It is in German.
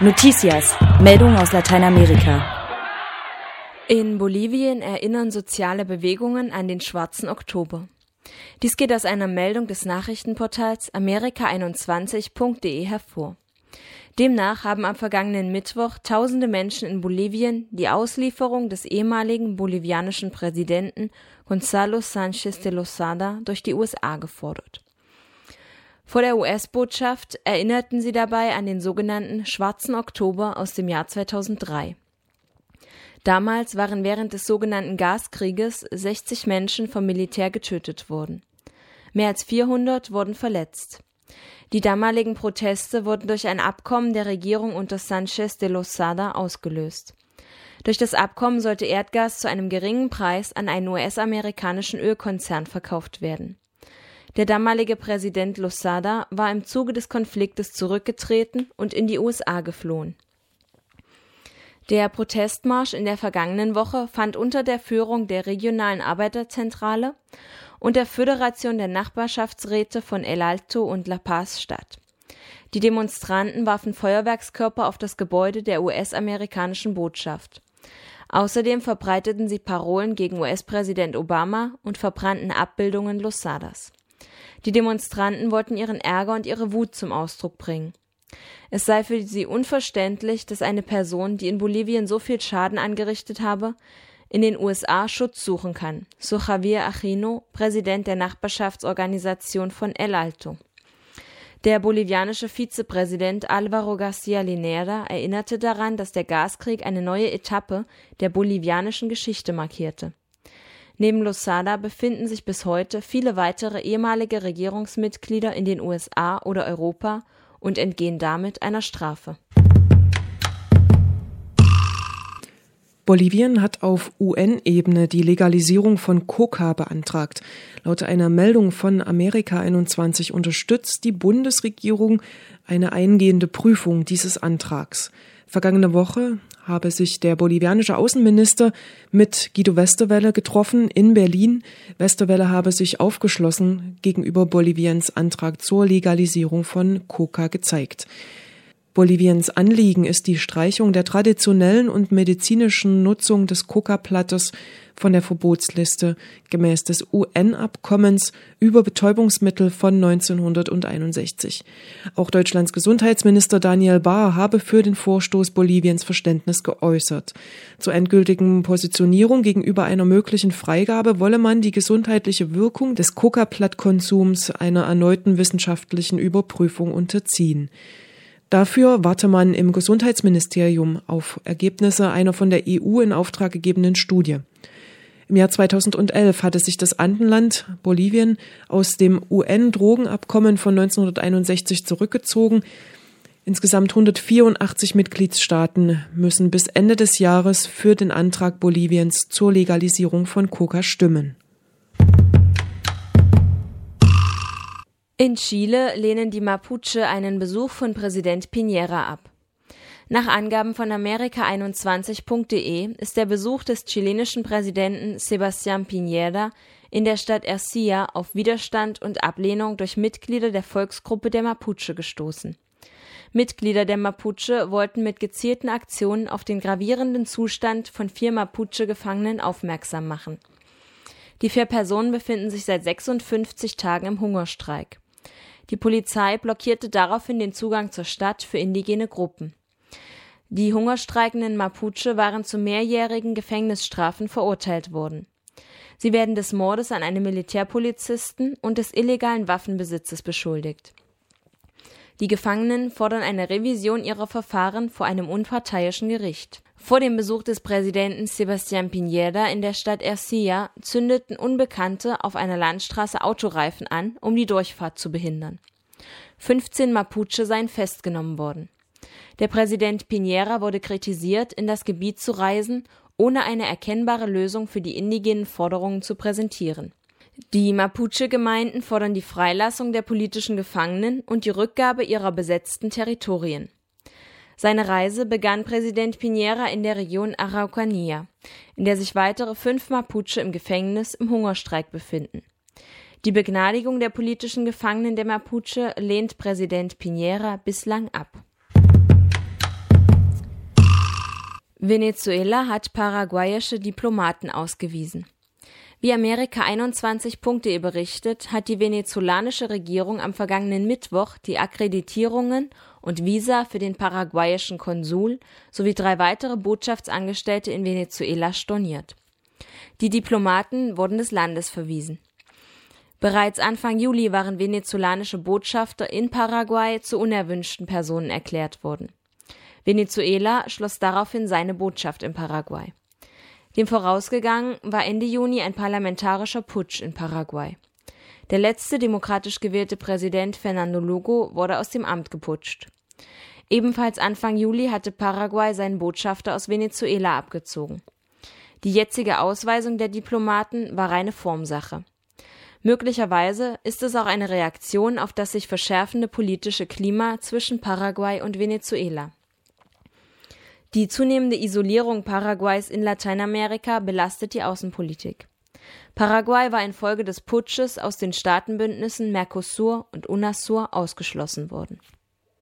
Noticias, Meldung aus Lateinamerika. In Bolivien erinnern soziale Bewegungen an den Schwarzen Oktober. Dies geht aus einer Meldung des Nachrichtenportals amerika21.de hervor. Demnach haben am vergangenen Mittwoch tausende Menschen in Bolivien die Auslieferung des ehemaligen bolivianischen Präsidenten Gonzalo Sánchez de Losada durch die USA gefordert. Vor der US-Botschaft erinnerten sie dabei an den sogenannten Schwarzen Oktober aus dem Jahr 2003. Damals waren während des sogenannten Gaskrieges 60 Menschen vom Militär getötet worden. Mehr als 400 wurden verletzt. Die damaligen Proteste wurden durch ein Abkommen der Regierung unter Sanchez de Losada ausgelöst. Durch das Abkommen sollte Erdgas zu einem geringen Preis an einen US-amerikanischen Ölkonzern verkauft werden. Der damalige Präsident Losada war im Zuge des Konfliktes zurückgetreten und in die USA geflohen. Der Protestmarsch in der vergangenen Woche fand unter der Führung der regionalen Arbeiterzentrale und der Föderation der Nachbarschaftsräte von El Alto und La Paz statt. Die Demonstranten warfen Feuerwerkskörper auf das Gebäude der US-amerikanischen Botschaft. Außerdem verbreiteten sie Parolen gegen US-Präsident Obama und verbrannten Abbildungen Losadas. Die Demonstranten wollten ihren Ärger und ihre Wut zum Ausdruck bringen. Es sei für sie unverständlich, dass eine Person, die in Bolivien so viel Schaden angerichtet habe, in den USA Schutz suchen kann, so Javier Achino, Präsident der Nachbarschaftsorganisation von El Alto. Der bolivianische Vizepräsident Alvaro Garcia Linera erinnerte daran, dass der Gaskrieg eine neue Etappe der bolivianischen Geschichte markierte. Neben Losada befinden sich bis heute viele weitere ehemalige Regierungsmitglieder in den USA oder Europa und entgehen damit einer Strafe. Bolivien hat auf UN-Ebene die Legalisierung von Coca beantragt. Laut einer Meldung von Amerika 21 unterstützt die Bundesregierung eine eingehende Prüfung dieses Antrags. Vergangene Woche habe sich der bolivianische Außenminister mit Guido Westerwelle getroffen in Berlin. Westerwelle habe sich aufgeschlossen gegenüber Boliviens Antrag zur Legalisierung von Coca gezeigt. Boliviens Anliegen ist die Streichung der traditionellen und medizinischen Nutzung des Coca-Plattes von der Verbotsliste gemäß des UN-Abkommens über Betäubungsmittel von 1961. Auch Deutschlands Gesundheitsminister Daniel Bahr habe für den Vorstoß Boliviens Verständnis geäußert. Zur endgültigen Positionierung gegenüber einer möglichen Freigabe wolle man die gesundheitliche Wirkung des Coca-Plattkonsums einer erneuten wissenschaftlichen Überprüfung unterziehen. Dafür warte man im Gesundheitsministerium auf Ergebnisse einer von der EU in Auftrag gegebenen Studie. Im Jahr 2011 hatte sich das Andenland Bolivien aus dem UN-Drogenabkommen von 1961 zurückgezogen. Insgesamt 184 Mitgliedstaaten müssen bis Ende des Jahres für den Antrag Boliviens zur Legalisierung von Coca stimmen. In Chile lehnen die Mapuche einen Besuch von Präsident Piñera ab. Nach Angaben von Amerika21.de ist der Besuch des chilenischen Präsidenten Sebastián Piñera in der Stadt Ercia auf Widerstand und Ablehnung durch Mitglieder der Volksgruppe der Mapuche gestoßen. Mitglieder der Mapuche wollten mit gezielten Aktionen auf den gravierenden Zustand von vier Mapuche-Gefangenen aufmerksam machen. Die vier Personen befinden sich seit 56 Tagen im Hungerstreik. Die Polizei blockierte daraufhin den Zugang zur Stadt für indigene Gruppen. Die hungerstreikenden Mapuche waren zu mehrjährigen Gefängnisstrafen verurteilt worden. Sie werden des Mordes an einem Militärpolizisten und des illegalen Waffenbesitzes beschuldigt. Die Gefangenen fordern eine Revision ihrer Verfahren vor einem unparteiischen Gericht. Vor dem Besuch des Präsidenten Sebastián Piñera in der Stadt Ercilla zündeten Unbekannte auf einer Landstraße Autoreifen an, um die Durchfahrt zu behindern. 15 Mapuche seien festgenommen worden. Der Präsident Piñera wurde kritisiert, in das Gebiet zu reisen, ohne eine erkennbare Lösung für die indigenen Forderungen zu präsentieren. Die Mapuche-Gemeinden fordern die Freilassung der politischen Gefangenen und die Rückgabe ihrer besetzten Territorien. Seine Reise begann Präsident Piñera in der Region Araucanía, in der sich weitere fünf Mapuche im Gefängnis im Hungerstreik befinden. Die Begnadigung der politischen Gefangenen der Mapuche lehnt Präsident Piñera bislang ab. Venezuela hat paraguayische Diplomaten ausgewiesen. Wie Amerika21.de berichtet, hat die venezolanische Regierung am vergangenen Mittwoch die Akkreditierungen und Visa für den paraguayischen Konsul sowie drei weitere Botschaftsangestellte in Venezuela storniert. Die Diplomaten wurden des Landes verwiesen. Bereits Anfang Juli waren venezolanische Botschafter in Paraguay zu unerwünschten Personen erklärt worden. Venezuela schloss daraufhin seine Botschaft in Paraguay. Dem vorausgegangen war Ende Juni ein parlamentarischer Putsch in Paraguay. Der letzte demokratisch gewählte Präsident Fernando Lugo wurde aus dem Amt geputscht. Ebenfalls Anfang Juli hatte Paraguay seinen Botschafter aus Venezuela abgezogen. Die jetzige Ausweisung der Diplomaten war reine Formsache. Möglicherweise ist es auch eine Reaktion auf das sich verschärfende politische Klima zwischen Paraguay und Venezuela. Die zunehmende Isolierung Paraguays in Lateinamerika belastet die Außenpolitik. Paraguay war infolge des Putsches aus den Staatenbündnissen Mercosur und UNASUR ausgeschlossen worden